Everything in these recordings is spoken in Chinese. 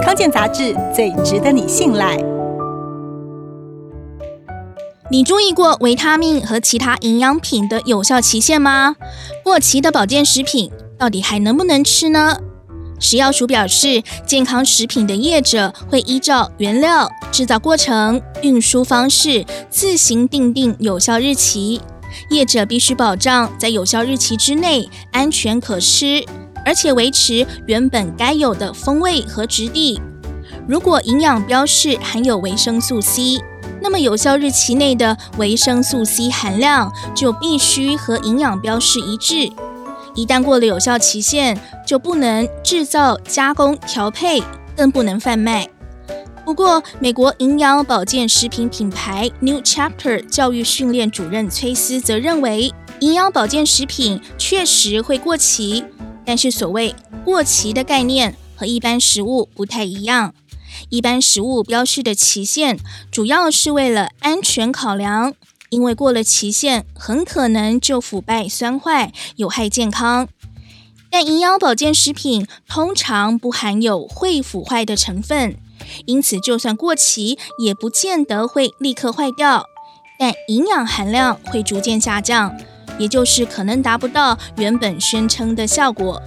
康健杂志最值得你信赖。你注意过维他命和其他营养品的有效期限吗？过期的保健食品到底还能不能吃呢？食药署表示，健康食品的业者会依照原料、制造过程、运输方式自行订定有效日期。业者必须保障在有效日期之内安全可吃。而且维持原本该有的风味和质地。如果营养标示含有维生素 C，那么有效日期内的维生素 C 含量就必须和营养标示一致。一旦过了有效期限，就不能制造、加工、调配，更不能贩卖。不过，美国营养保健食品品牌 New Chapter 教育训练主任崔斯则认为，营养保健食品确实会过期。但是，所谓过期的概念和一般食物不太一样。一般食物标示的期限主要是为了安全考量，因为过了期限很可能就腐败、酸坏，有害健康。但营养保健食品通常不含有会腐坏的成分，因此就算过期，也不见得会立刻坏掉，但营养含量会逐渐下降。也就是可能达不到原本宣称的效果。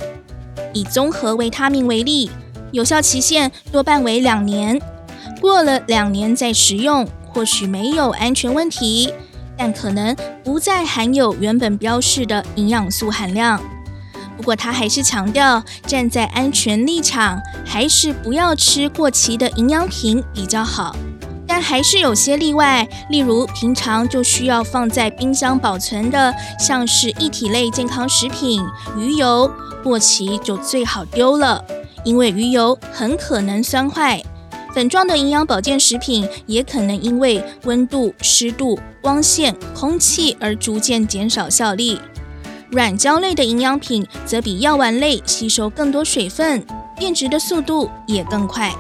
以综合维他命为例，有效期限多半为两年，过了两年再食用，或许没有安全问题，但可能不再含有原本标示的营养素含量。不过他还是强调，站在安全立场，还是不要吃过期的营养品比较好。但还是有些例外，例如平常就需要放在冰箱保存的，像是一体类健康食品、鱼油，过期就最好丢了，因为鱼油很可能酸坏。粉状的营养保健食品也可能因为温度、湿度、光线、空气而逐渐减少效力。软胶类的营养品则比药丸类吸收更多水分，变质的速度也更快。